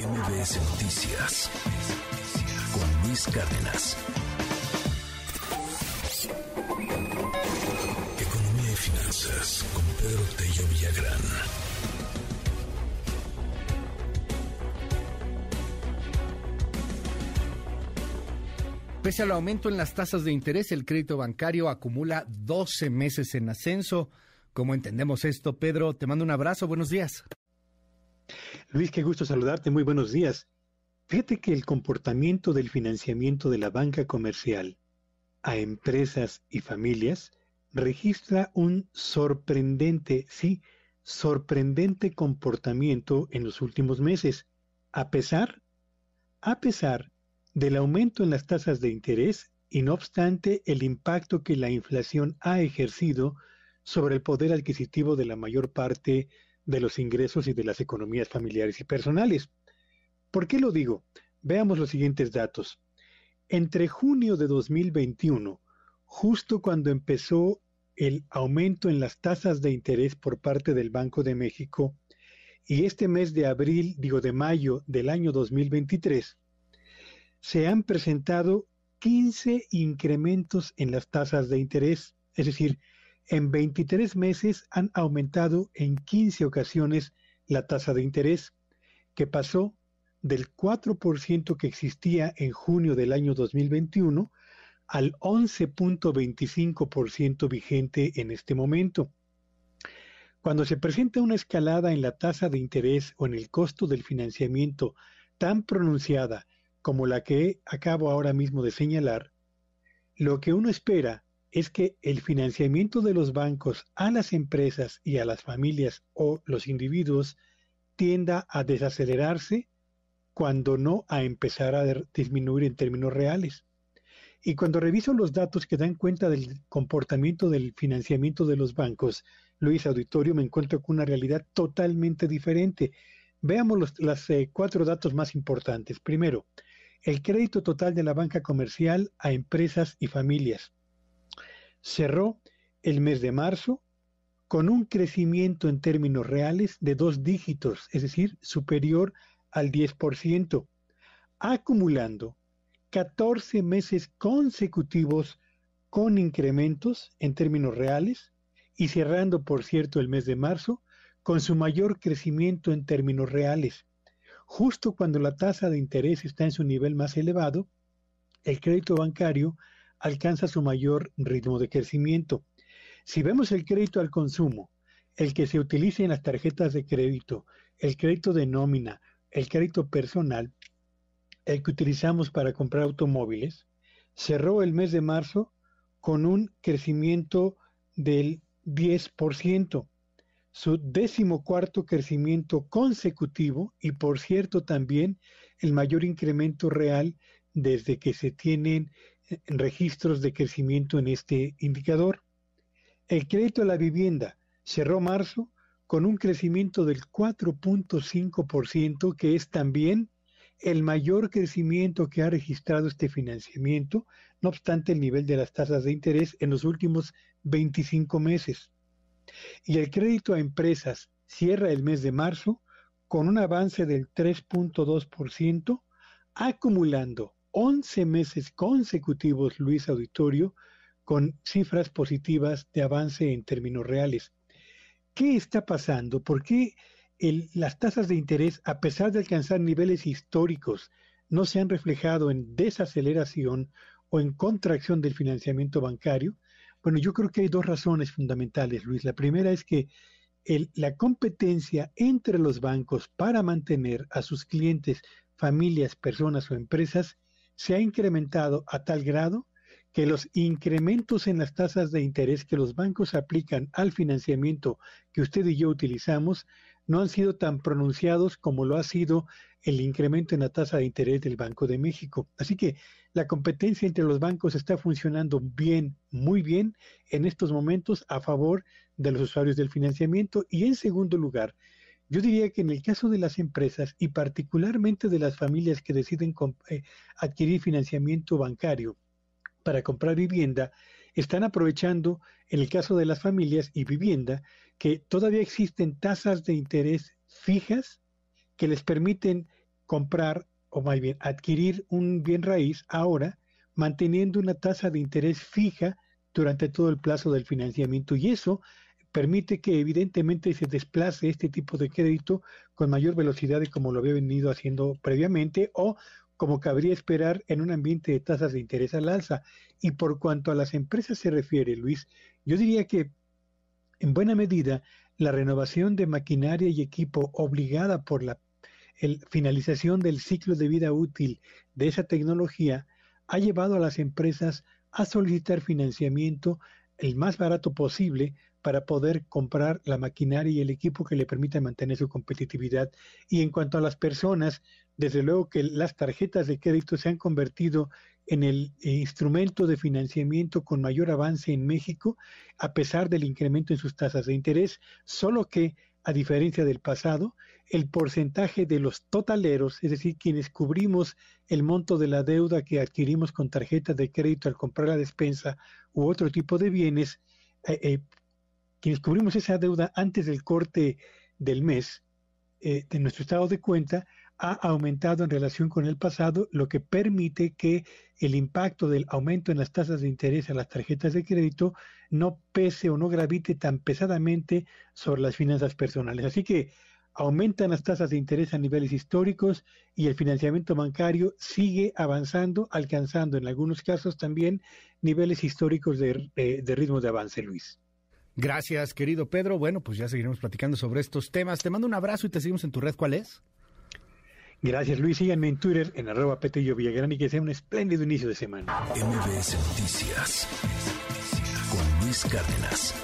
MBS Noticias con Luis Cárdenas. Economía y finanzas con Pedro Tello Villagrán. Pese al aumento en las tasas de interés, el crédito bancario acumula 12 meses en ascenso. ¿Cómo entendemos esto, Pedro? Te mando un abrazo. Buenos días. Luis, qué gusto saludarte. Muy buenos días. Fíjate que el comportamiento del financiamiento de la banca comercial a empresas y familias registra un sorprendente, sí, sorprendente comportamiento en los últimos meses, a pesar, a pesar del aumento en las tasas de interés y no obstante el impacto que la inflación ha ejercido sobre el poder adquisitivo de la mayor parte de los ingresos y de las economías familiares y personales. ¿Por qué lo digo? Veamos los siguientes datos. Entre junio de 2021, justo cuando empezó el aumento en las tasas de interés por parte del Banco de México, y este mes de abril, digo de mayo del año 2023, se han presentado 15 incrementos en las tasas de interés, es decir, en 23 meses han aumentado en 15 ocasiones la tasa de interés, que pasó del 4% que existía en junio del año 2021 al 11.25% vigente en este momento. Cuando se presenta una escalada en la tasa de interés o en el costo del financiamiento tan pronunciada como la que acabo ahora mismo de señalar, lo que uno espera es que el financiamiento de los bancos a las empresas y a las familias o los individuos tienda a desacelerarse cuando no a empezar a disminuir en términos reales. Y cuando reviso los datos que dan cuenta del comportamiento del financiamiento de los bancos, Luis Auditorio, me encuentro con una realidad totalmente diferente. Veamos los eh, cuatro datos más importantes. Primero, el crédito total de la banca comercial a empresas y familias cerró el mes de marzo con un crecimiento en términos reales de dos dígitos, es decir, superior al 10%, acumulando 14 meses consecutivos con incrementos en términos reales y cerrando, por cierto, el mes de marzo con su mayor crecimiento en términos reales. Justo cuando la tasa de interés está en su nivel más elevado, el crédito bancario alcanza su mayor ritmo de crecimiento. Si vemos el crédito al consumo, el que se utiliza en las tarjetas de crédito, el crédito de nómina, el crédito personal, el que utilizamos para comprar automóviles, cerró el mes de marzo con un crecimiento del 10% su décimo cuarto crecimiento consecutivo y por cierto también el mayor incremento real desde que se tienen registros de crecimiento en este indicador. El crédito a la vivienda cerró marzo con un crecimiento del 4.5%, que es también el mayor crecimiento que ha registrado este financiamiento, no obstante el nivel de las tasas de interés en los últimos 25 meses y el crédito a empresas cierra el mes de marzo con un avance del 3.2%, acumulando 11 meses consecutivos, Luis Auditorio, con cifras positivas de avance en términos reales. ¿Qué está pasando? ¿Por qué las tasas de interés, a pesar de alcanzar niveles históricos, no se han reflejado en desaceleración o en contracción del financiamiento bancario? Bueno, yo creo que hay dos razones fundamentales, Luis. La primera es que la competencia entre los bancos para mantener a sus clientes, familias, personas o empresas se ha incrementado a tal grado que los incrementos en las tasas de interés que los bancos aplican al financiamiento que usted y yo utilizamos no han sido tan pronunciados como lo ha sido el incremento en la tasa de interés del Banco de México. Así que la competencia entre los bancos está funcionando bien, muy bien en estos momentos a favor de los usuarios del financiamiento. Y en segundo lugar, yo diría que en el caso de las empresas y particularmente de las familias que deciden eh, adquirir financiamiento bancario para comprar vivienda, están aprovechando, en el caso de las familias y vivienda, que todavía existen tasas de interés fijas que les permiten comprar o más bien adquirir un bien raíz ahora manteniendo una tasa de interés fija durante todo el plazo del financiamiento. Y eso permite que evidentemente se desplace este tipo de crédito con mayor velocidad de como lo había venido haciendo previamente o como cabría esperar en un ambiente de tasas de interés al alza. Y por cuanto a las empresas se refiere, Luis, yo diría que en buena medida la renovación de maquinaria y equipo obligada por la finalización del ciclo de vida útil de esa tecnología ha llevado a las empresas a solicitar financiamiento el más barato posible para poder comprar la maquinaria y el equipo que le permita mantener su competitividad. Y en cuanto a las personas, desde luego que las tarjetas de crédito se han convertido en el instrumento de financiamiento con mayor avance en México, a pesar del incremento en sus tasas de interés, solo que, a diferencia del pasado, el porcentaje de los totaleros, es decir, quienes cubrimos el monto de la deuda que adquirimos con tarjeta de crédito al comprar la despensa u otro tipo de bienes, eh, eh, quienes cubrimos esa deuda antes del corte del mes eh, de nuestro estado de cuenta, ha aumentado en relación con el pasado, lo que permite que el impacto del aumento en las tasas de interés a las tarjetas de crédito no pese o no gravite tan pesadamente sobre las finanzas personales. Así que aumentan las tasas de interés a niveles históricos y el financiamiento bancario sigue avanzando, alcanzando en algunos casos también niveles históricos de, ritmo de avance, Luis. Gracias, querido Pedro. Bueno, pues ya seguiremos platicando sobre estos temas. Te mando un abrazo y te seguimos en tu red. ¿Cuál es? Gracias, Luis. Síganme en Twitter en arroba Petello Villagrán y que sea un espléndido inicio de semana. MBS Noticias con Luis Cárdenas.